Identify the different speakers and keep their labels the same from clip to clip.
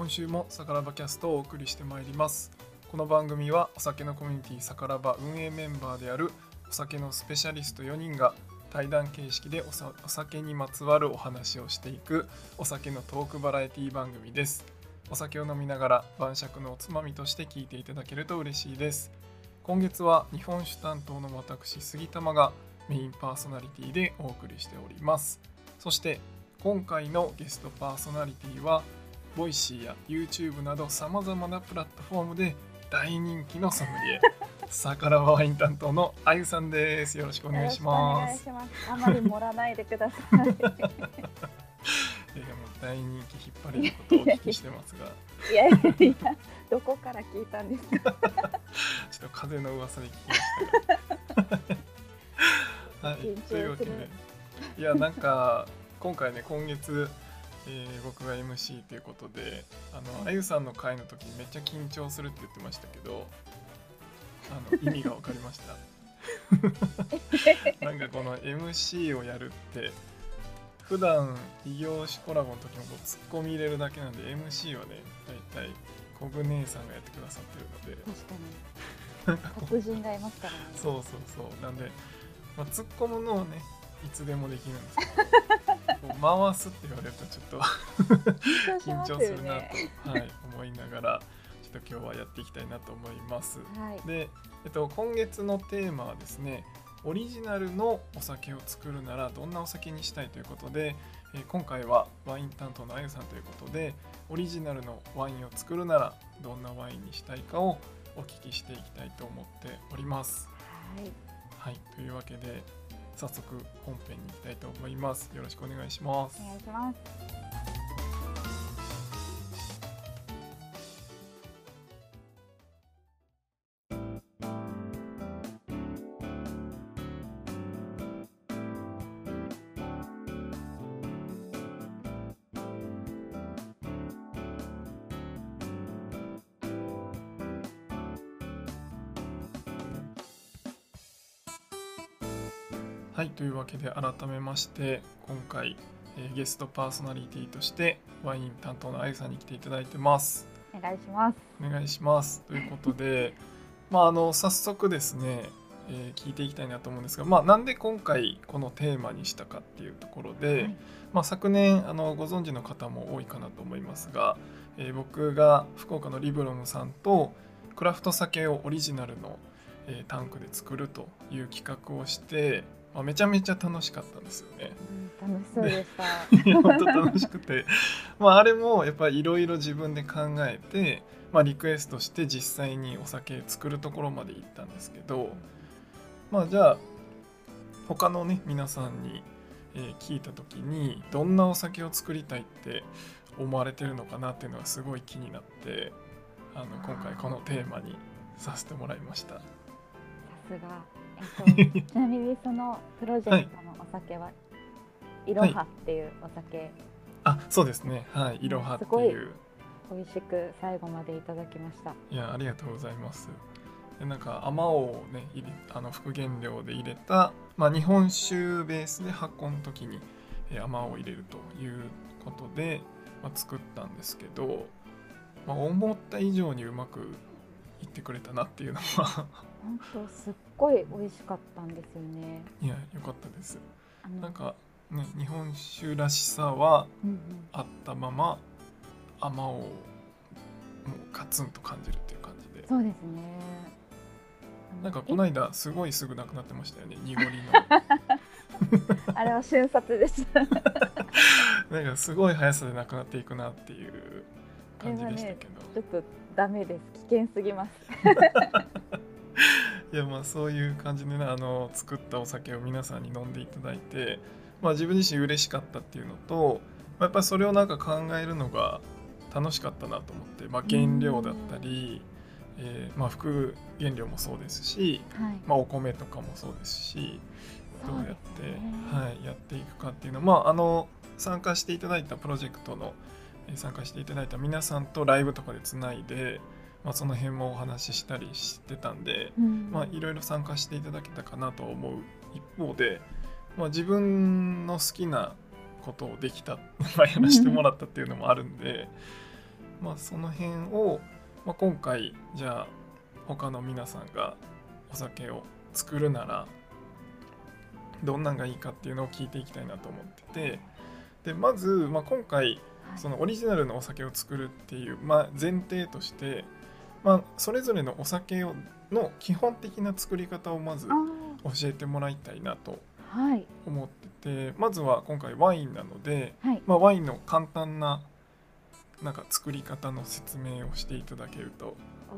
Speaker 1: 今週もサカラバキャストをお送りしてまいります。この番組はお酒のコミュニティサカラバ運営メンバーであるお酒のスペシャリスト4人が対談形式でおお酒にまつわるお話をしていくお酒のトークバラエティ番組です。お酒を飲みながら晩酌のおつまみとして聞いていただけると嬉しいです。今月は日本酒担当の私杉玉がメインパーソナリティでお送りしております。そして今回のゲストパーソナリティはボイシーや YouTube などさまざまなプラットフォームで大人気のソムリエ。サカラバワイン担当のあゆさんです。よろしくお願いします。
Speaker 2: あまり盛らないでください。
Speaker 1: いやもう大人気引っ張れることをお聞きしてますが。
Speaker 2: いやいやいやどこから聞いたんですか？
Speaker 1: ちょっと風の噂で聞きましたが。はいというわけで。いやなんか今回ね今月えー僕が MC ということであのあゆさんの回の時めっちゃ緊張するって言ってましたけどあの 意味が分かりました。なんかこの MC をやるって普段異業種コラボの時もこうツッコミ入れるだけなんで MC はね大体コグ姉さんがやってくださってるので。
Speaker 2: 確かに。黒人がいますからね。
Speaker 1: そうそうそう。なんで、まあ、突っ込むのはねいつでもできるんですけど。回すって言われるとちょっと緊
Speaker 2: 緊張す
Speaker 1: るな
Speaker 2: ね
Speaker 1: と、はい、思いながらちょっと今日はやっていきたいなと思います。
Speaker 2: はい。
Speaker 1: で、えっと、今月のテーマはですねオリジナルのお酒を作るならどんなお酒にしたいということで、えー今回はワイン担当のあゆさんということでオリジナルのワインを作るならどんなワインにしたいかをお聞きしていきたいと思っております。
Speaker 2: はい。
Speaker 1: はい、というわけで早速本編に行きたいと思います。よろしくお願いします
Speaker 2: お。願いします
Speaker 1: わけで改めまして今回、えーゲストパーソナリティとしてワイン担当のあゆさんに来ていただいてます。
Speaker 2: お願いします
Speaker 1: お願いします。ということで、まああの早速ですね、えー聞いていきたいなと思うんですが、まあなんで今回このテーマにしたかっていうところで、
Speaker 2: はい
Speaker 1: まあ昨年あのご存知の方も多いかなと思いますが、えー僕が福岡のリブロムさんとクラフト酒をオリジナルの、えータンクで作るという企画をして、まあ、めちゃめちゃ楽しかったんですよね。
Speaker 2: うん楽しそうでした
Speaker 1: 本当楽しくて、まあ、あれもやっぱりいろいろ自分で考えて、まあ、リクエストして実際にお酒作るところまで行ったんですけどまあじゃあ他のね皆さんに、えー聞いた時にどんなお酒を作りたいって思われてるのかなっていうのがすごい気になってあの今回このテーマにさせてもらいました。
Speaker 2: さすが、えっと、ちなみにそのプロジェクトのお酒は、い。ろはっていうお酒、
Speaker 1: あそうですねはいいろはって
Speaker 2: い
Speaker 1: いう
Speaker 2: 美味しく最後までいただきました。
Speaker 1: いやありがとうございます。でなんか甘王をね入れあの副原料で入れた、まあ、日本酒ベースで発酵の時にえー甘王を入れるということで、まあ、作ったんですけど、まあ、思った以上にうまくいってくれたなっていうのは
Speaker 2: 本当すっごい美味しかったんですよね。
Speaker 1: いや良かったです。なんかね日本酒らしさは
Speaker 2: うんうん。
Speaker 1: あったまま甘王をもうガツンと感じるっていう感じで。
Speaker 2: そうですね。
Speaker 1: なんかこの間すごいすぐなくなってましたよね濁りの。
Speaker 2: あれは瞬殺です。
Speaker 1: なんかすごい速さでなくなっていくなっていう感じでしたけど、
Speaker 2: ちょっとダメです。危険すぎます
Speaker 1: いやまあそういう感じでねあの作ったお酒を皆さんに飲んでいただいて、まあ、自分自身嬉しかったっていうのと、まあやっぱりそれをなんか考えるのが楽しかったなと思って、まあ、原料だったり、えーまあ、副原料もそうですし、
Speaker 2: はい。
Speaker 1: まあ、お米とかもそうですしどうやってはい、やっていくかっていうのまああの参加していただいたプロジェクトのえー参加していただいた皆さんとライブとかでつないで、まあ、その辺もお話ししたりしてたんで、
Speaker 2: うん。
Speaker 1: まあ、いろいろ参加していただけたかなと思う一方で、まあ、自分の好きなことをできた、まあ、やらせてもらったっていうのもあるんで、まあその辺を、まあ、今回じゃあ他の皆さんがお酒を作るならどんなんがいいかっていうのを聞いていきたいなと思っててでまず、まあ、今回
Speaker 2: はい。
Speaker 1: そのオリジナルのお酒を作るっていう、まあ、前提として、まあ、それぞれのお酒をの基本的な作り方をまず
Speaker 2: あ
Speaker 1: 教えてもらいたいなと思っててまずは今回ワインなので、
Speaker 2: はい。
Speaker 1: まあ、ワインの簡単ななんか作り方の説明をしていただけると。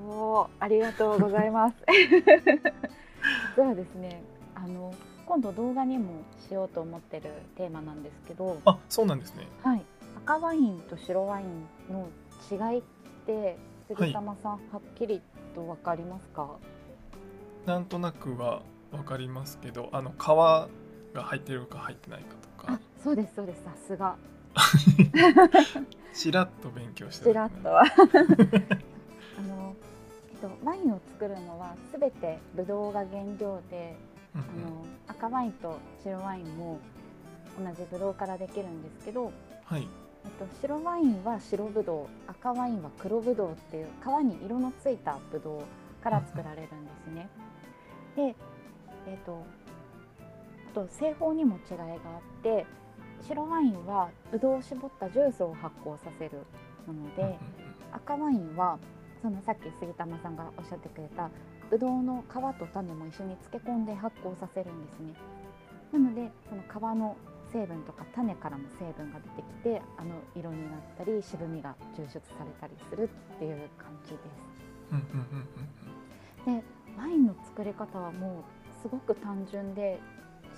Speaker 2: おーありがとうございます。実はですね。あの今度動画にもしようと思ってるテーマなんですけど、
Speaker 1: あそうなんですね。
Speaker 2: はい、赤ワインと白ワインの違いって杉玉さん、はっきりとわかりますか
Speaker 1: なんとなくは分かりますけどあの皮が入ってるか入ってないかと
Speaker 2: あ
Speaker 1: か
Speaker 2: そうですそうです。さすが。
Speaker 1: ちらっと勉強して
Speaker 2: ちらっとは。あの、えっと、ワインを作るのはすべてブドウが原料で
Speaker 1: うん。
Speaker 2: あの赤ワインと白ワインも同じブドウからできるんですけど、
Speaker 1: はい
Speaker 2: えっと、白ワインは白ブドウ赤ワインは黒ブドウっていう皮に色のついたブドウから作られるんですね。で、えっと、あと製法にも違いがあって白ワインはブドウを絞ったジュースを発酵させるもので、赤ワインはそのさっき杉玉さんがおっしゃってくれたブドウの皮と種も一緒に漬け込んで発酵させるんですね。なのでその皮の成分とか種からも成分が出てきてあの色になったり渋みが抽出されたりするっていう感じです。
Speaker 1: うんうんうんうん
Speaker 2: でワインの作り方はもうすごく単純で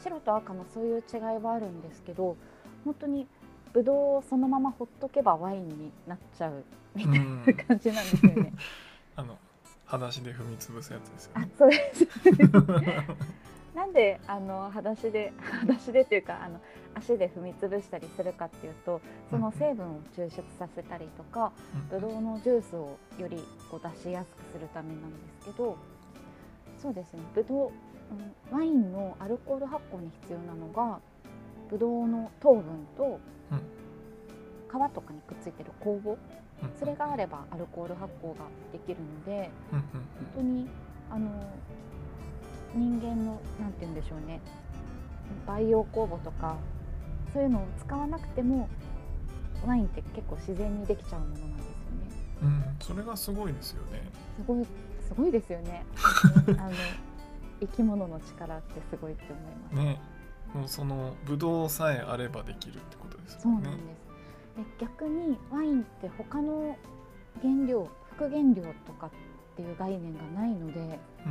Speaker 2: 白と赤のそういう違いはあるんですけど本当にブドウをそのままほっとけばワインになっちゃうみたい
Speaker 1: うん
Speaker 2: な感じなんですよね。
Speaker 1: あの裸足で踏み潰すやつですよ
Speaker 2: あ
Speaker 1: ね。
Speaker 2: そうです なんであの裸足で 裸足でっていうかあの足で踏み潰したりするかっていうとその成分を抽出させたりとかブドウのジュースをよりこう出しやすくするためなんですけどそうですね。ブドウ、うんワインのアルコール発酵に必要なのがブドウの糖分と
Speaker 1: うん。
Speaker 2: 皮とかにくっついてる酵母それがあればアルコール発酵ができるので
Speaker 1: うんうん。
Speaker 2: 本当にあの人間のなんて言うんでしょうね培養酵母とかそういうのを使わなくてもワインって結構自然にできちゃうものなんですよね。
Speaker 1: うんうんそれがすごいですよね。
Speaker 2: すごいすごいですよね。あの生き物の力ってすごいって思います。
Speaker 1: ねもうそのブドウさえあればできるってことですもね
Speaker 2: そうんなんで。す。で逆にワインって他の原料副原料とかっていう概念がないので
Speaker 1: う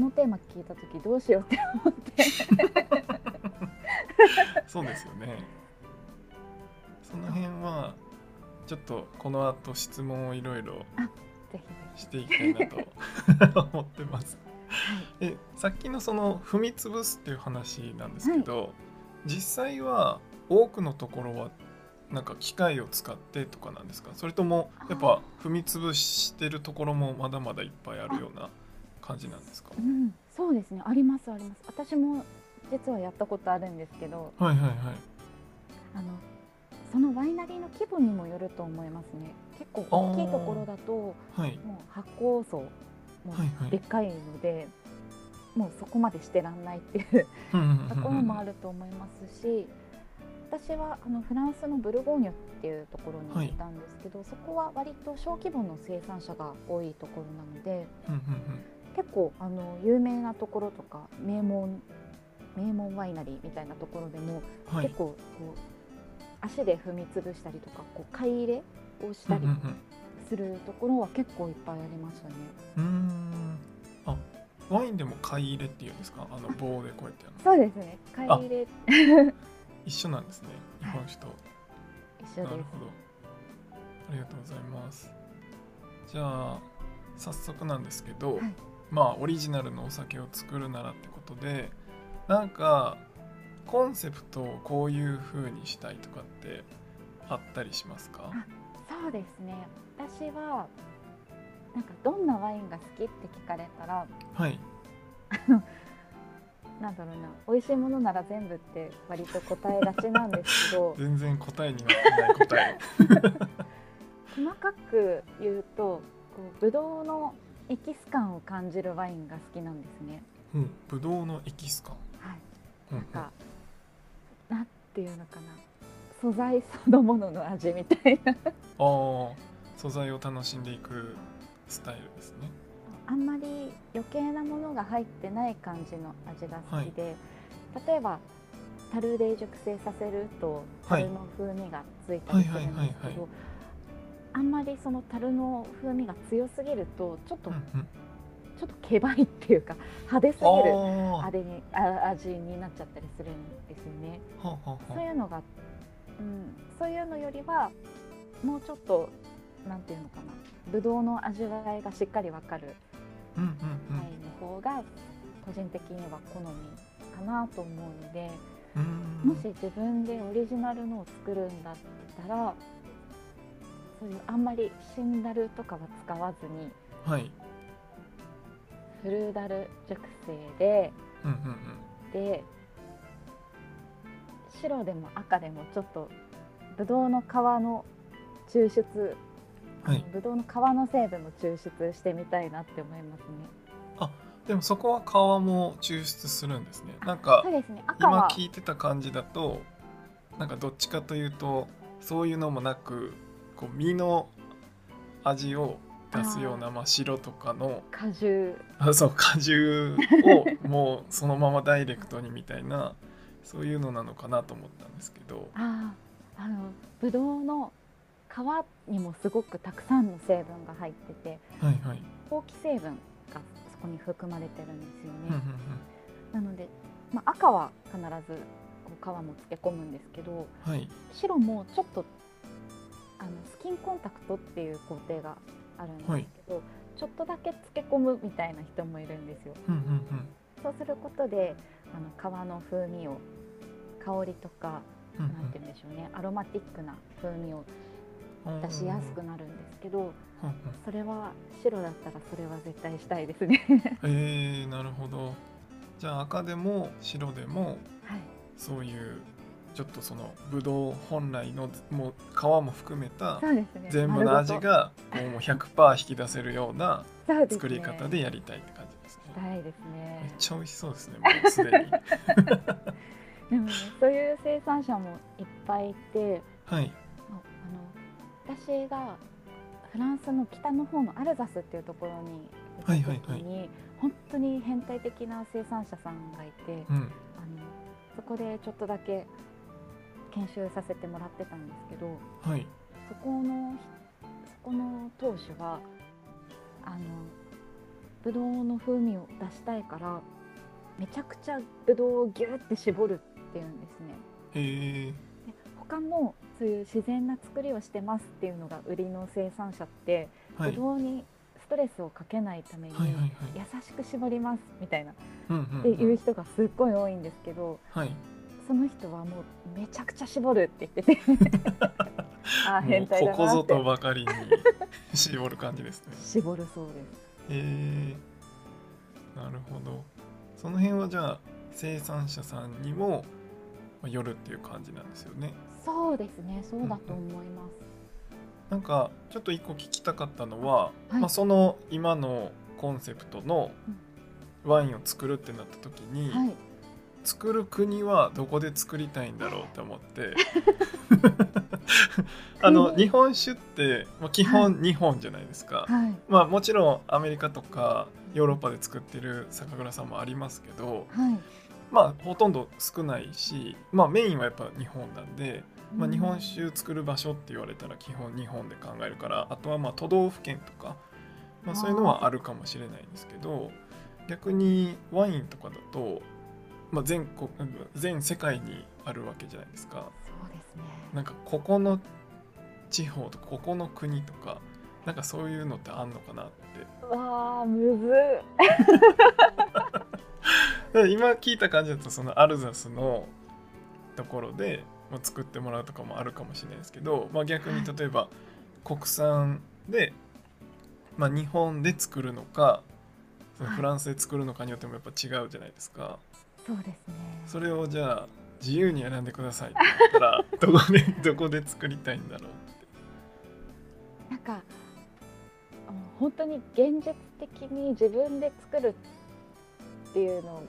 Speaker 2: のテーマ聞いた時どうしようって思って。
Speaker 1: そうですよね。その辺はちょっとこの後質問をいろいろしていきたいなと思ってます。えさっきのその踏み潰すっていう話なんですけど、実際は多くのところはなんか機械を使ってとかなんですか？それともやっぱ踏み潰してるところもまだまだいっぱいあるような感じなんですか？
Speaker 2: うん、そうですね。ありますあります。私も実はやったことあるんですけど
Speaker 1: はいはいはい。
Speaker 2: あのそのワイナリーの規模にもよると思いますね。結構大きいところだとも
Speaker 1: はい、
Speaker 2: う発酵層も
Speaker 1: はいはい。
Speaker 2: でっかいので、もうそこまでしてらんないっていうところもあると思いますし私はあのフランスのブルゴーニュっていうところに行ったんですけど、そこは割と小規模の生産者が多いところなので
Speaker 1: うんうん
Speaker 2: 結構あの有名なところとか名門名門ワイナリーみたいなところでも、
Speaker 1: うんはい。
Speaker 2: 結構こう足で踏み潰したりとかこう買い入れをしたりするところは結構いっぱいありましたね。
Speaker 1: うんうーん。あワインでも買い入れっていうんですか？あの棒でこうやってやるの。
Speaker 2: そうですね。買い入れ。
Speaker 1: 一緒なんですね日本酒と。
Speaker 2: 一緒です。
Speaker 1: なるほど。ありがとうございます。じゃあ早速なんですけど、
Speaker 2: はい
Speaker 1: まあオリジナルのお酒を作るならってことで、なんかコンセプトをこういう風にしたいとかってあったりしますか？
Speaker 2: そうですね私はなんかどんなワインが好きって聞かれたら
Speaker 1: はい。
Speaker 2: なんだろうな美味しいものなら全部って割と答えがちなんですけど
Speaker 1: 全然答えになってない答え
Speaker 2: 細かく言うとこうブドウのエキス感を感じるワインが好きなんですね。
Speaker 1: うんブドウのエキス感。
Speaker 2: はい、
Speaker 1: うん
Speaker 2: なんか、なんていうのかな。素材そのものの味みたいな。
Speaker 1: ああ素材を楽しんでいくスタイルですね。
Speaker 2: あんまり余計なものが入ってない感じの味が好きで、例えば樽で熟成させると
Speaker 1: はい。
Speaker 2: 樽の風味がついたりするんです
Speaker 1: はいはいはい
Speaker 2: け
Speaker 1: は
Speaker 2: どあんまりその樽の風味が強すぎるとちょっと、
Speaker 1: うんうん。
Speaker 2: ちょっとけばいっていうか派手すぎる
Speaker 1: あ
Speaker 2: 味にあ味になっちゃったりするんですよね。
Speaker 1: あはあは
Speaker 2: そういうのが、うん、そういうのよりはもうちょっとなんていうのかな。ブドウの味わいがしっかりわかるワインの方が個人的には好みかなと思うので
Speaker 1: うんうん。
Speaker 2: もし自分でオリジナルのを作るんだったらそういうあんまりシンダルとかは使わずに
Speaker 1: はい。
Speaker 2: フルーダル熟成で
Speaker 1: うんうんうん。
Speaker 2: で白でも赤でもちょっとブドウの皮の抽出、
Speaker 1: はい。
Speaker 2: ブドウの皮の成分も抽出してみたいなって思いますね。
Speaker 1: でもそこは皮も抽出するんですね。なんか
Speaker 2: そうですね。赤
Speaker 1: 今
Speaker 2: は
Speaker 1: 聞いてた感じだとなんかどっちかというとそういうのもなくこう身の味を出すようなまあ白とかの
Speaker 2: 果汁。
Speaker 1: あそう果汁をもうそのままダイレクトにみたいなそういうのなのかなと思ったんですけど。
Speaker 2: あーあのブドウの皮にもすごくたくさんの成分が入ってて
Speaker 1: はいはい、
Speaker 2: 好気成分がそこに含まれてるんですよね。なので、まあ、赤は必ずこう皮も漬け込むんですけど
Speaker 1: うん、はい。
Speaker 2: 白もちょっとあのスキンコンタクトっていう工程があるんですけど、ちょっとだけ漬け込むみたいな人もいるんですよ。
Speaker 1: うんうん
Speaker 2: そうすることであの皮の風味を香りとか
Speaker 1: うんうん。
Speaker 2: なんて言うんでしょうね。アロマティックな風味を
Speaker 1: うん
Speaker 2: 出しやすくなるんですけど
Speaker 1: うんうん。
Speaker 2: それは白だったらそれは絶対したいですね。
Speaker 1: えー、なるほど。じゃあ赤でも白でも
Speaker 2: はい。
Speaker 1: そういうちょっとそのブドウ本来のもう皮も含めた全部の味がもう100%引き出せるような作り方でやりたいって感じですね。
Speaker 2: そうですね。したいです
Speaker 1: めっ
Speaker 2: ね。
Speaker 1: ちゃ美味しそうですねもうすでに。
Speaker 2: でもねそういう生産者もいっぱいいて
Speaker 1: はい。
Speaker 2: あの私がフランスの北の方のアルザスっていうところに行った時に、
Speaker 1: はい
Speaker 2: 本当に変態的な生産者さんがいて
Speaker 1: うん。
Speaker 2: あのそこでちょっとだけ研修させてもらってたんですけど
Speaker 1: はい。
Speaker 2: そこのそこの当主はあのブドウの風味を出したいからめちゃくちゃブドウをギュって絞るっていうんですね。で他もそういう自然な作りをしてますっていうのが売りの生産者って、
Speaker 1: はい。
Speaker 2: ブドウにストレスをかけないために、優しく絞りますみたいなっていう人がすっごい多いんですけど、
Speaker 1: はい
Speaker 2: その人はもうめちゃくちゃ絞るって言ってて。あ変態
Speaker 1: ここぞ
Speaker 2: だなって。
Speaker 1: とばかりに絞る感じですね。
Speaker 2: 絞るそうです。
Speaker 1: へえなるほど。その辺はじゃあ生産者さんにもまあよるっていう感じなんですよね。
Speaker 2: そうですねそうだと思います。
Speaker 1: なんかちょっと一個聞きたかったのは、
Speaker 2: はい。
Speaker 1: まあ、その今のコンセプトのワインを作るってなった時に、
Speaker 2: はい、
Speaker 1: 作る国はどこで作りたいんだろうって思って。あの日本酒って、まあ、基本日本じゃないですか、
Speaker 2: はい、
Speaker 1: まあもちろんアメリカとかヨーロッパで作ってる酒蔵さんもありますけど
Speaker 2: はい。
Speaker 1: まあほとんど少ないしまあメインはやっぱ日本なんで、まあ、
Speaker 2: うん。
Speaker 1: 日本酒作る場所って言われたら基本日本で考えるからあとはまあ都道府県とか、まあ、そういうのはあるかもしれないんですけど逆にワインとかだと、まあ、全国全世界にあるわけじゃないですか。
Speaker 2: そうですね。
Speaker 1: なんかここの地方とかここの国とかなんかそういうのってあんのかなって
Speaker 2: わあむずっ。
Speaker 1: だから今聞いた感じだとそのアルザスのところでまあ作ってもらうとかもあるかもしれないですけど、まあ、逆に例えば国産で、まあ、日本で作るのかフランスで作るのかによってもやっぱ違うじゃないですか。
Speaker 2: そうですね。
Speaker 1: それをじゃあ自由に選んでくださいって言ったら どこでどこで作りたいんだろうって。
Speaker 2: なんか本当に現実的に自分で作るっていうの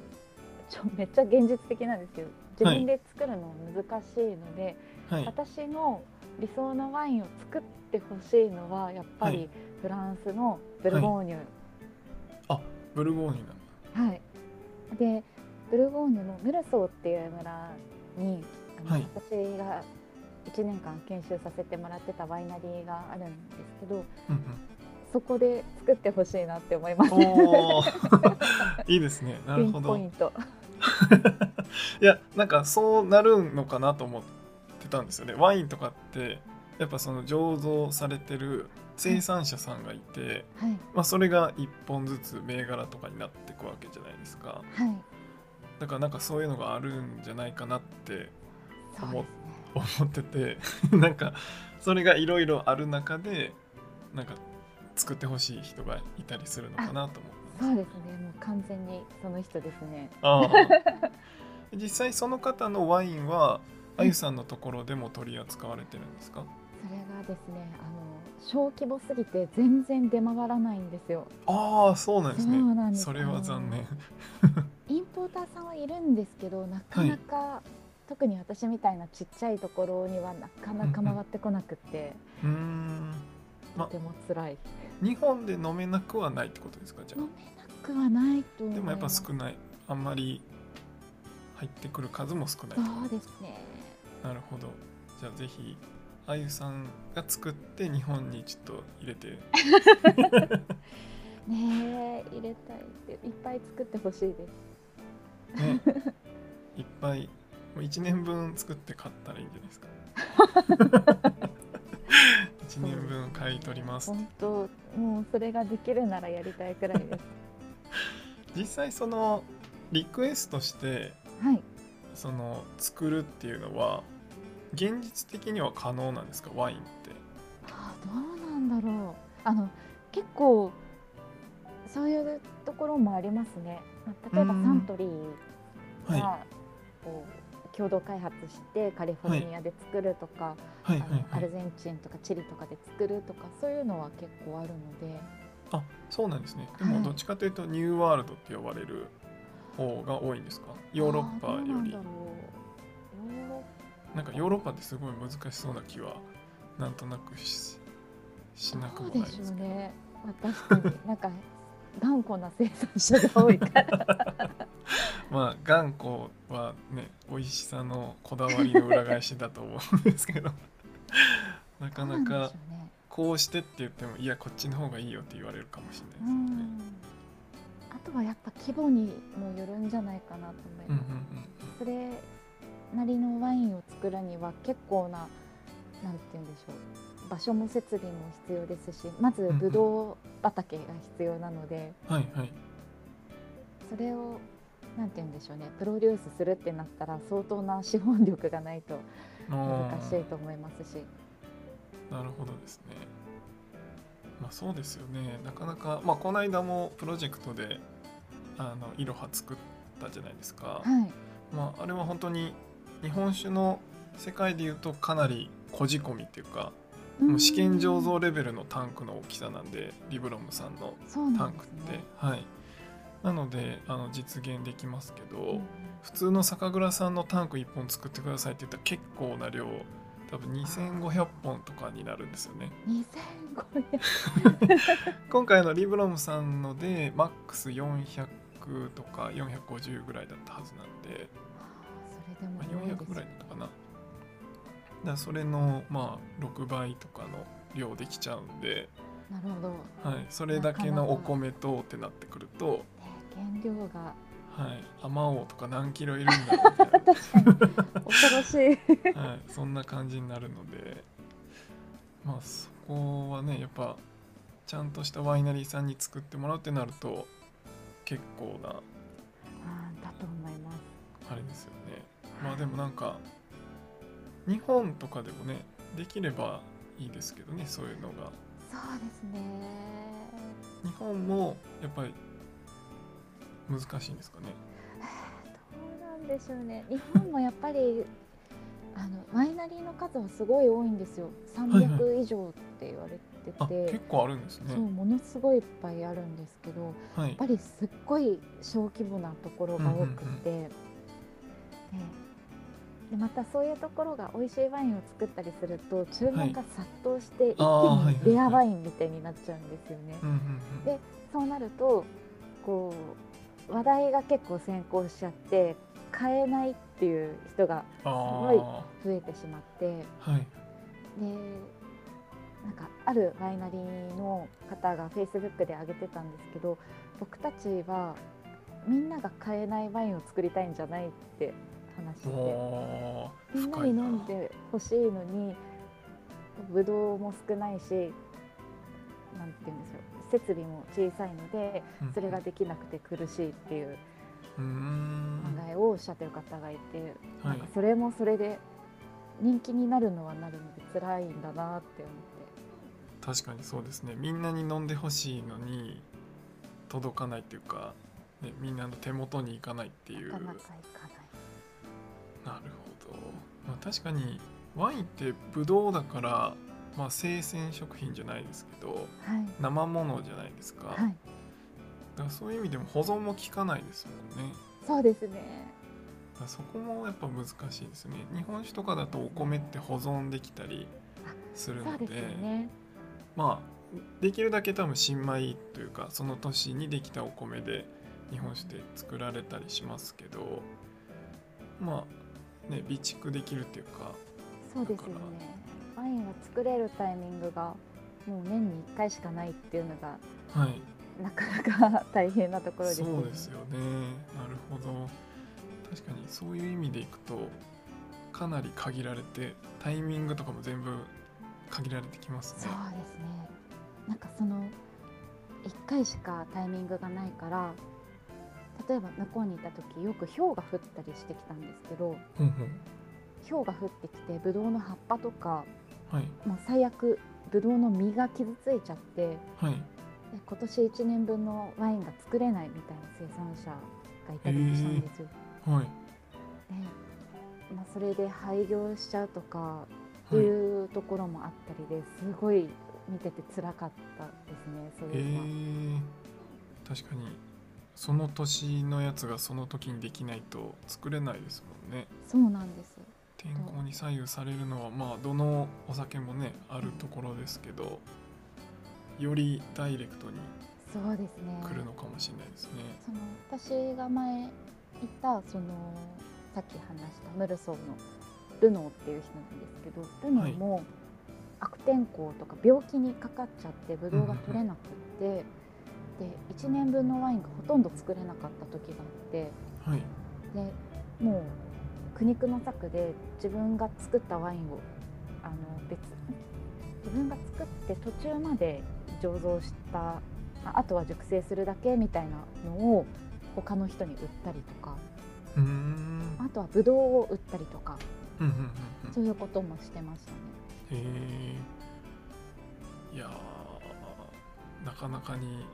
Speaker 2: ちょめっちゃ現実的なんですけど自分で作るの難しいので、
Speaker 1: はい。
Speaker 2: 私の理想のワインを作ってほしいのはやっぱ
Speaker 1: はい。
Speaker 2: りフランスのブルゴーニュ、
Speaker 1: ブルゴーニュなんだ。
Speaker 2: はい。でブルゴーニュのメルソーっていう村にあの、
Speaker 1: はい。
Speaker 2: 私が1年間研修させてもらってたワイナリーがあるんですけど
Speaker 1: うん
Speaker 2: そこで作ってほしいなって思います。
Speaker 1: いいですね。なるほど。い
Speaker 2: ポイント。
Speaker 1: やなんかそうなるのかなと思ってたんですよね。ワインとかってやっぱその醸造されてる生産者さんがいて、
Speaker 2: はい。
Speaker 1: まあ、それが1本ずつ銘柄とかになっていくわけじゃないですか。
Speaker 2: はい。
Speaker 1: だからなんかそういうのがあるんじゃないかなって
Speaker 2: そうですね。
Speaker 1: 思ってて なんかそれがいろいろある中でなんか作ってほしい人がいたりするのかなと思って
Speaker 2: そうですね。もう完全にその人ですね。
Speaker 1: 実際その方のワインはあゆさんのところでも取り扱われてるんですか？
Speaker 2: それがですね、あの小規模すぎて全然出回らないんですよ。
Speaker 1: ああそうなんですね。
Speaker 2: そうなんです。
Speaker 1: それは残念。
Speaker 2: インポーターさんはいるんですけど、なかなか、特に私みたいなちっちゃいところにはなかなか回ってこなくて、
Speaker 1: うーん。ま
Speaker 2: とても辛い。
Speaker 1: 日本で飲めなくはないってことですかじゃ
Speaker 2: 飲めなくはないと
Speaker 1: でもやっぱ少ない。あんまり入ってくる数も少ない
Speaker 2: そうですね。
Speaker 1: なるほど。じゃあぜひあゆさんが作って日本にちょっと入れて
Speaker 2: ねえ入れたいっていっぱい作ってほしいです。
Speaker 1: ねいっぱいもう1年分作って買ったらいいんじゃないですか 1年分買い取ります
Speaker 2: 本当もうそれができるならやりたいくらいです。
Speaker 1: 実際そのリクエストして
Speaker 2: はい。
Speaker 1: その作るっていうのは現実的には可能なんですか？ワインって。
Speaker 2: あどうなんだろう。あの結構そういうところもありますね。まあ例えば
Speaker 1: うん。
Speaker 2: サントリー
Speaker 1: はい。
Speaker 2: がこう共同開発してカリフォルニアで作るとか、
Speaker 1: はい。
Speaker 2: ア
Speaker 1: はい。
Speaker 2: ルゼンチンとかチリとかで作るとかそういうのは結構あるので。
Speaker 1: あそうなんですね。で
Speaker 2: はい。
Speaker 1: もどっちかというとニューワールドって呼ばれる方が多いんですか？ヨーロッパよりなんかヨーロッパってすごい難しそうな気はなんとなくししなくもないですけど
Speaker 2: ょうね。まあ、確かになんか頑固な生産者が多いから。
Speaker 1: まあ頑固はね美味しさのこだわりの裏返しだと思うんですけど なかなかこうしてって言ってもいやこっちの方がいいよって言われるかもしれ
Speaker 2: う
Speaker 1: ないですよね。
Speaker 2: ん。あとはやっぱ規模にもよるんじゃないかなと思い
Speaker 1: うんうん
Speaker 2: ます。それなりのワインを作るには結構ななんて言うんでしょう場所も設備も必要ですしまず
Speaker 1: うんうん
Speaker 2: ブドウ畑が必要なので、
Speaker 1: うんはいはい
Speaker 2: それをなんて言うんでしょうねプロデュースするってなったら相当な資本力がないと難しいと思いますし。
Speaker 1: なるほどですね。まあそうですよね。なかなかまあこの間もプロジェクトであのイロハ作ったじゃないですか。
Speaker 2: はい。
Speaker 1: まああれは本当に日本酒の世界でいうとかなりこじ込みっていうか、もう試験醸造レベルのタンクの大きさなんでリブロムさんのタンクって、
Speaker 2: ね。
Speaker 1: はい。なのであの実現できますけど、
Speaker 2: うん。
Speaker 1: 普通の酒蔵さんのタンク1本作ってくださいって言ったら結構な量多分2500本とかになるんですよね。
Speaker 2: 2500
Speaker 1: 今回のリブロムさんのでマックス400とか450ぐらいだったはずなんで、
Speaker 2: で
Speaker 1: まあ、
Speaker 2: も多いです
Speaker 1: 400ぐらいだったかな。だそれのまあ6倍とかの量できちゃうんで、
Speaker 2: なるほど、ね、
Speaker 1: はい、それだけのお米とってなってくると、
Speaker 2: 原料が。
Speaker 1: はい、アマオとか何キロいるんだろうみたいな。
Speaker 2: 恐ろしい。
Speaker 1: はい、そんな感じになるので。まあそこはねやっぱちゃんとしたワイナリーさんに作ってもらうってなると結構な
Speaker 2: あーだと思います。
Speaker 1: あれですよねまあでもなんか日本とかでもねできればいいですけどねそういうのが。
Speaker 2: そうですね。
Speaker 1: 日本もやっぱり難しいんですかね？
Speaker 2: どうなんでしょうね。日本もやっぱり あのワイナリーの数はすごい多いんですよ。
Speaker 1: はい
Speaker 2: 300以上って言われて
Speaker 1: あ
Speaker 2: て、
Speaker 1: 結構あるんですね。
Speaker 2: そうものすごいいっぱいあるんですけど
Speaker 1: はい。
Speaker 2: やっぱりすっごい小規模なところが多くて、ねでまたそういうところが美味しいワインを作ったりすると注文が殺到して一気にレアワインみたいになっちゃうんですよね。でそうなるとこう話題が結構先行しちゃって買えないっていう人が
Speaker 1: あ
Speaker 2: すごい増えてしまって
Speaker 1: はい。
Speaker 2: なんかあるワイナリーの方がフェイスブックで上げてたんですけど僕たちはみんなが買えないワインを作りたいんじゃないって話して。て
Speaker 1: おー
Speaker 2: みんなに飲んでほしいのにブドウも少ないしなんて言うんでしょう。設備も小さいので
Speaker 1: うん。
Speaker 2: それができなくて苦しいっていう考えをおっしゃってる方がいて、
Speaker 1: は
Speaker 2: ないんかそれもそれで人気になるのはなるので辛いんだなって思って。
Speaker 1: 確かにそうですね。みんなに飲んでほしいのに届かないっていうか、ね、みんなの手元に行かないっていう。
Speaker 2: なかなかいかない。
Speaker 1: なるほど、まあ、確かにワインってブドウだから、まあ、生鮮食品じゃないですけど
Speaker 2: はい。
Speaker 1: 生ものじゃないですか,、
Speaker 2: はい。
Speaker 1: だからそういう意味でも保存も効かないですもんね
Speaker 2: そうですね。
Speaker 1: そこもやっぱ難しいですね日本酒とかだとお米って保存できたりするので
Speaker 2: ね。
Speaker 1: まあできるだけ多分新米というかその年にできたお米で日本酒で作られたりしますけどまあね備蓄できるっていうか
Speaker 2: そうですよね。ワインは作れるタイミングがもう年に1回しかないっていうのが
Speaker 1: はい
Speaker 2: なかなか大変なところですよね。
Speaker 1: そうですよねなるほど確かにそういう意味でいくとかなり限られてタイミングとかも全部限られてきます
Speaker 2: そう
Speaker 1: ね
Speaker 2: ですね。なんかその1回しかタイミングがないから例えば向こうにいた時よく氷が降ったりしてきたんですけど
Speaker 1: ほんほん。
Speaker 2: 氷が降ってきてブドウの葉っぱとか
Speaker 1: はい。
Speaker 2: もう最悪ブドウの実が傷ついちゃって
Speaker 1: はい。
Speaker 2: で今年1年分のワインが作れないみたいな生産者がいたりしたんですよ。
Speaker 1: はい。
Speaker 2: でまあ、それで廃業しちゃうとかって
Speaker 1: はい。
Speaker 2: いうところもあったりですごい見てて辛かったですねそう
Speaker 1: え
Speaker 2: いうのは。
Speaker 1: ー、確かにその年のやつがその時にできないと作れないですもんね。
Speaker 2: そうなんです。
Speaker 1: 天候に左右されるのはまあどのお酒もねあるところですけどよりダイレクトに
Speaker 2: そうですね。
Speaker 1: 来るのかもしれないですね、
Speaker 2: その私が前いたそのさっき話したムルソーのルノーっていう人なんですけどルノーも悪天候とか病気にかかっちゃってブドウが取れなくって、で1年分のワインがほとんど作れなかった時があって。
Speaker 1: はい。
Speaker 2: でもう苦肉の策で自分が作ったワインをあの別自分が作って途中まで醸造したああとは熟成するだけみたいなのを他の人に売ったりとか。
Speaker 1: うーん。
Speaker 2: あとはブドウを売ったりとか。
Speaker 1: うんうんうんうん。
Speaker 2: そういうこともしてましたね。
Speaker 1: へえいやーなかなかに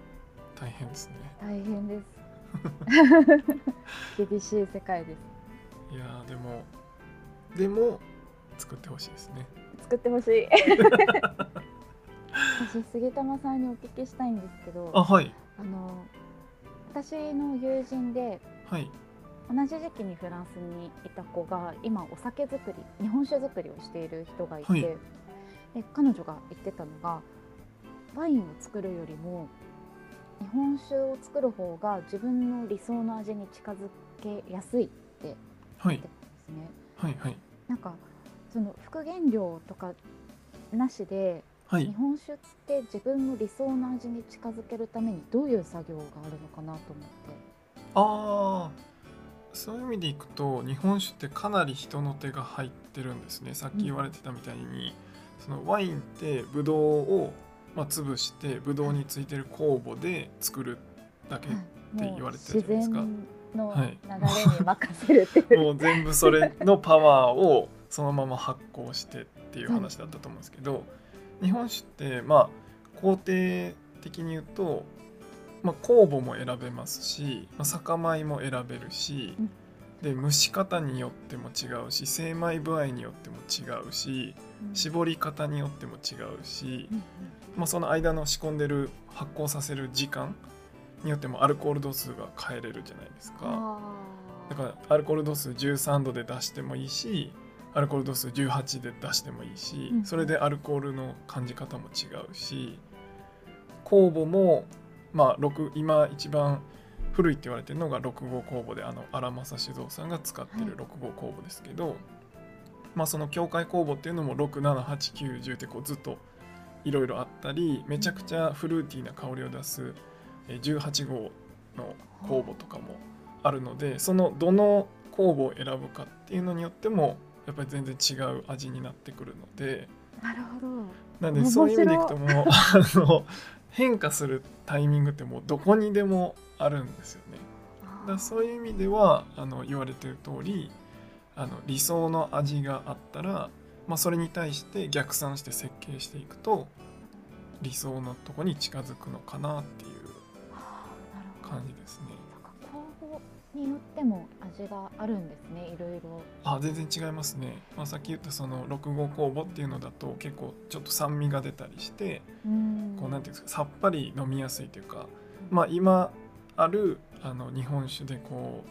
Speaker 1: 大変ですね
Speaker 2: 大変です。厳しい世界です。
Speaker 1: いやーでもでも作ってほしいですね
Speaker 2: 作ってほしい。私杉玉さんにお聞きしたいんですけど、
Speaker 1: あはい
Speaker 2: あの私の友人で
Speaker 1: はい
Speaker 2: 同じ時期にフランスにいた子が今お酒作り日本酒作りをしている人がいて、
Speaker 1: はい
Speaker 2: で彼女が言ってたのがワインを作るよりも日本酒を作る方が自分の理想の味に近づけやすいって
Speaker 1: はい。
Speaker 2: 言ってたんですね。
Speaker 1: はいはい。
Speaker 2: なんかその副原料とかなしで
Speaker 1: はい。
Speaker 2: 日本酒って自分の理想の味に近づけるためにどういう作業があるのかなと思って。
Speaker 1: ああそういう意味でいくと日本酒ってかなり人の手が入ってるんですね。さっき言われてたみたいに、そのワインってブドウを、まあ、潰してブドウについてる酵母で作るだけ、
Speaker 2: はい
Speaker 1: って言われてるじゃないですか。
Speaker 2: の
Speaker 1: はい
Speaker 2: 流れに任せるっていう、
Speaker 1: もう全部それのパワーをそのまま発酵してっていう話だったと思うんですけど日本酒ってまあ工程的に言うと、まあ、酵母も選べますし、まあ、酒米も選べるし、
Speaker 2: うん。
Speaker 1: で蒸し方によっても違うし精米具合によっても違うし
Speaker 2: うん。
Speaker 1: 絞り方によっても違うし
Speaker 2: うん、うん
Speaker 1: まあ、その間の仕込んでる発酵させる時間によってもアルコール度数が変えれるじゃないですか。だからアルコール度数13度で出してもいいしアルコール度数18で出してもいいし
Speaker 2: うん
Speaker 1: それでアルコールの感じ方も違うし酵母もまあ6今一番古いって言われてるのが6号酵母であの荒政酒造さんが使ってる6号酵母ですけど、まあその境界酵母っていうのも67890ってこうずっといろいろあったりめちゃくちゃフルーティーな香りを出すえー18号の酵母とかもあるのでそのどの酵母を選ぶかっていうのによってもやっぱり全然違う味になってくるので
Speaker 2: なるほど。
Speaker 1: なんでそういう意味でいくともうあの変化するタイミングってもうどこにでもあるんですよね。だそういう意味ではあの言われてる通りあの理想の味があったら、まあ、それに対して逆算して設計していくと理想のとこに近づくのかなっていう感じですね。
Speaker 2: そっか酵母によっても味があるんですねいろいろ
Speaker 1: あ全然違いますね、まあ、さっき言ったその6号酵母っていうのだと結構ちょっと酸味が出たりして
Speaker 2: うん。
Speaker 1: こうなんていうんですかさっぱり飲みやすいというかまあ今あるあの日本酒でこ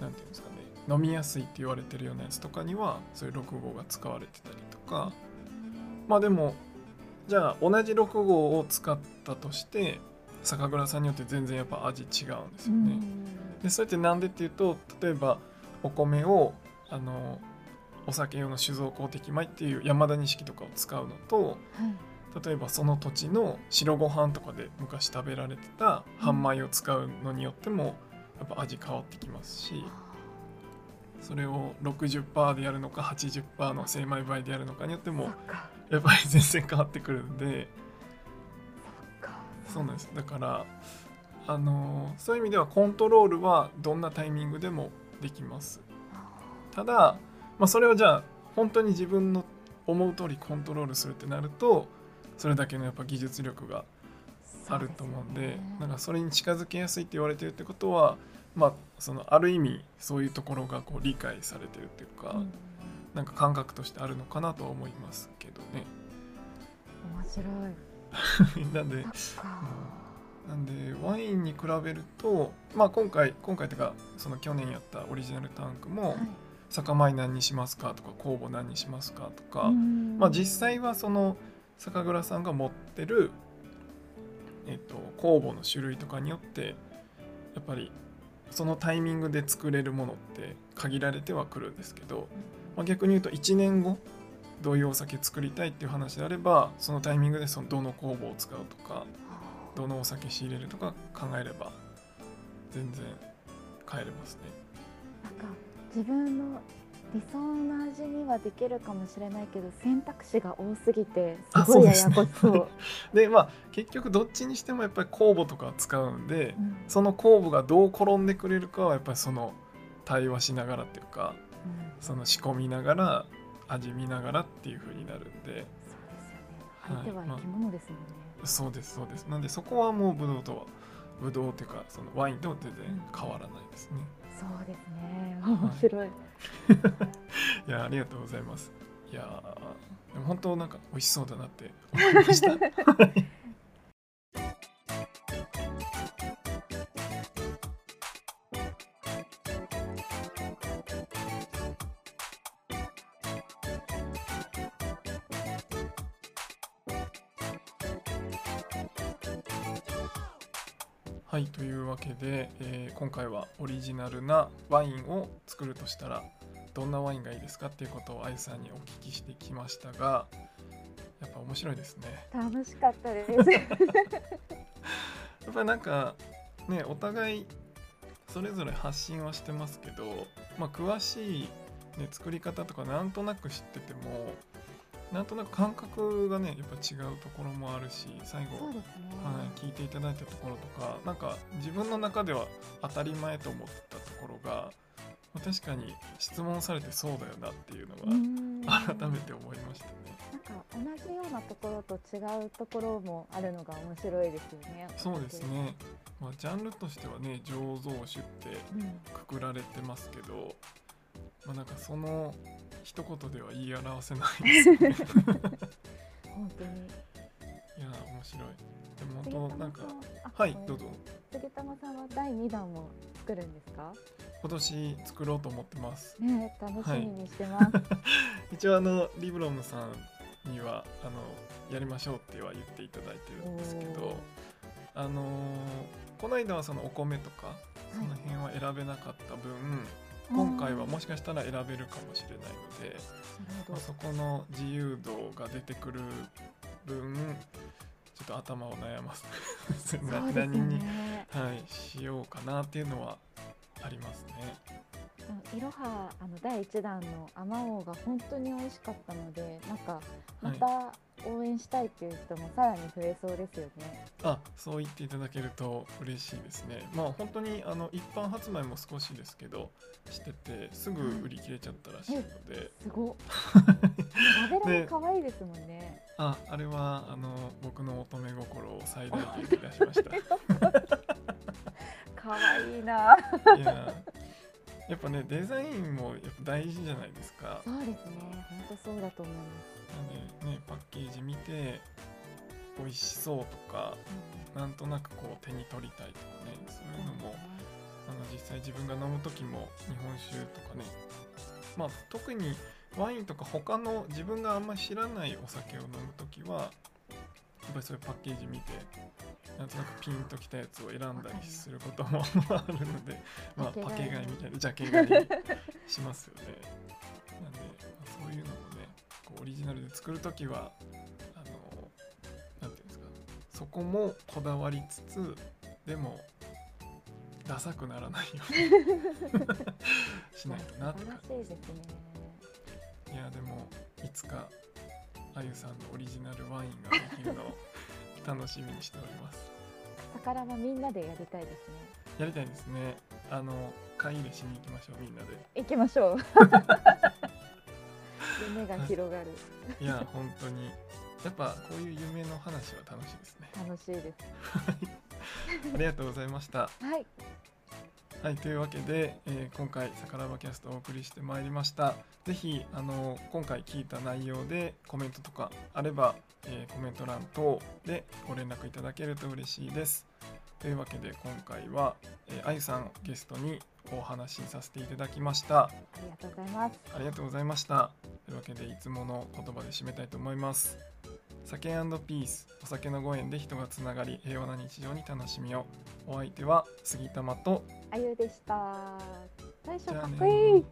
Speaker 1: うなんていうんですかね飲みやすいって言われてるようなやつとかにはそういう6号が使われてたりとか。まあでもじゃあ同じ6号を使ったとして酒蔵さんによって全然やっぱ味違うんですよね。でそれってなんでっていうと例えばお米をあのお酒用の酒造公的米っていう山田錦とかを使うのと
Speaker 2: はい。
Speaker 1: 例えばその土地の白ご飯とかで昔食べられてた半米を使うのによってもやっぱ味変わってきますしそれを60%でやるのか80%の精米倍でやるのかによってもやっぱり全然変わってくるんで。
Speaker 2: そ
Speaker 1: うなんです。だからあのそういう意味ではコントロールはどんなタイミングでもできます。ただ、まあ、それをじゃあ本当に自分の思う通りコントロールするってなるとそれだけのやっぱ技術力があると思うんでなんかそれに近づけやすいって言われてるってことはまあそのある意味そういうところがこう理解されてるっていうか、
Speaker 2: うん。
Speaker 1: なんか感覚としてあるのかなとは思いますけどね。
Speaker 2: 面白い。
Speaker 1: なんで
Speaker 2: そっか。
Speaker 1: なんでワインに比べるとまあ今回今回というかその去年やったオリジナルタンクも、
Speaker 2: はい。
Speaker 1: 酒米何にしますかとか酵母何にしますかとか、
Speaker 2: うん。
Speaker 1: まあ、実際はその酒蔵さんが持ってる、えっと、酵母の種類とかによってやっぱりそのタイミングで作れるものって限られてはくるんですけど、まあ、逆に言うと1年後どういうお酒作りたいっていう話であればそのタイミングでそのどの酵母を使うとかどのお酒仕入れるとか考えれば全然変えれますね。
Speaker 2: なんか自分の理想の味にはできるかもしれないけど選択肢が多すぎてす
Speaker 1: あ
Speaker 2: ごいややこしそう。
Speaker 1: でまあ結局どっちにしてもやっぱり酵母とか使うんで、
Speaker 2: うん。
Speaker 1: その酵母がどう転んでくれるかはやっぱりその対話しながらっていうか
Speaker 2: うん。
Speaker 1: その仕込みながら味見ながらっていう風になるんで。
Speaker 2: そうですよね。
Speaker 1: はい。
Speaker 2: 相手は生き物ですもんね。
Speaker 1: そうですそうです。なんでそこはもうブドウとはブドウっていうかそのワインとは全然変わらないですね、
Speaker 2: そうですね。
Speaker 1: はい
Speaker 2: 面白い。
Speaker 1: いやありがとうございますいやーでも本当なんか美味しそうだなって思いました はいというわけで、えー今回はオリジナルなワインを作るとしたらどんなワインがいいですかっていうことをあゆさんにお聞きしてきましたがやっぱ面白いですね
Speaker 2: 楽しかったです。
Speaker 1: やっぱりなんかねお互いそれぞれ発信はしてますけど、まあ、詳しい、ね、作り方とかなんとなく知っててもなんとなく感覚がねやっぱ違うところもあるし最後
Speaker 2: ね。
Speaker 1: はい、聞いていただいたところとかなんか自分の中では当たり前と思ったところがまあ確かに質問されてそうだよなっていうの
Speaker 2: うん
Speaker 1: が改めて思いましたね。
Speaker 2: なんか同じようなところと違うところもあるのが面白いですよね。
Speaker 1: そうですねまあ、ジャンルとしてはね醸造酒って
Speaker 2: うん、
Speaker 1: くくられてますけど、まあ、なんかその一言では言い表せないですよね
Speaker 2: 本当に。
Speaker 1: いや面白いでも
Speaker 2: 杉
Speaker 1: 本当なんかはいどうぞ
Speaker 2: 杉玉さんは第二弾も作るんですか？
Speaker 1: 今年作ろうと思ってます
Speaker 2: ね楽しみにしてます。
Speaker 1: 一応あのリブロムさんにはあのやりましょうっては言っていただいてるんですけどあのーこの間はそのお米とかその辺は選べなかった分、今回はもしかしたら選べるかもしれないので、まあ、そこの自由度が出てくる分ちょっと頭を悩ます
Speaker 2: すよ
Speaker 1: 何に、
Speaker 2: ね。
Speaker 1: はい、しようかなっていうのはありますね。
Speaker 2: いろはあの第一弾のあまおうが本当に美味しかったので、なんかまた応援したいっていう人もさらに増えそうですよね。
Speaker 1: あそう言っていただけると嬉しいですね。まあ本当にあの一般発売も少しですけどしててすぐ売り切れちゃったらしいので、
Speaker 2: すごっ。ラベルも可愛いですもんね。
Speaker 1: ああれはあの僕の乙女心を最大限に出しました。
Speaker 2: 可愛いな。
Speaker 1: いややっぱねデザインもやっぱ大事じゃないですか。
Speaker 2: そうですね。本当そうだと思います。
Speaker 1: なんでねパッケージ見て美味しそうとかなんとなくこう手に取りたいとかねそういうのもあの実際自分が飲む時も日本酒とかねまあ特にワインとか他の自分があんまり知らないお酒を飲む時はやっぱりそういうパッケージ見てなんとなくピンときたやつを選んだりすることもあるのでまあパケ
Speaker 2: 買い
Speaker 1: みたいなジャケ買いしますよね。なんで、まあ、そういうのもねこうオリジナルで作る時はあのなんていうんですかそこもこだわりつつでもダサくならないように しないとなって
Speaker 2: 素
Speaker 1: 感。じいやでもいつかあゆさんのオリジナルワインができるのを楽しみにしております
Speaker 2: 宝はみんなでやりたいですね。
Speaker 1: やりたいですねあの買い入れしに行きましょうみんなで
Speaker 2: 行きましょう。夢が広がる。
Speaker 1: いや本当にやっぱこういう夢の話は楽しいですね
Speaker 2: 楽しいです。
Speaker 1: ありがとうございました
Speaker 2: はい。
Speaker 1: はい、というわけで、えー今回「さからばキャスト」をお送りしてまいりました。ぜひあの今回聞いた内容でコメントとかあれば、えーコメント欄等でご連絡いただけると嬉しいです。というわけで今回は、えーあゆさんをゲストにお話しさせていただきました。
Speaker 2: ありがとうございます。
Speaker 1: ありがとうございました。というわけでいつもの言葉で締めたいと思います。酒ピースお酒のご縁で人がつながり平和な日常に楽しみをお相手は杉玉と
Speaker 2: あゆでした。大将
Speaker 1: じゃあね
Speaker 2: かっこいい。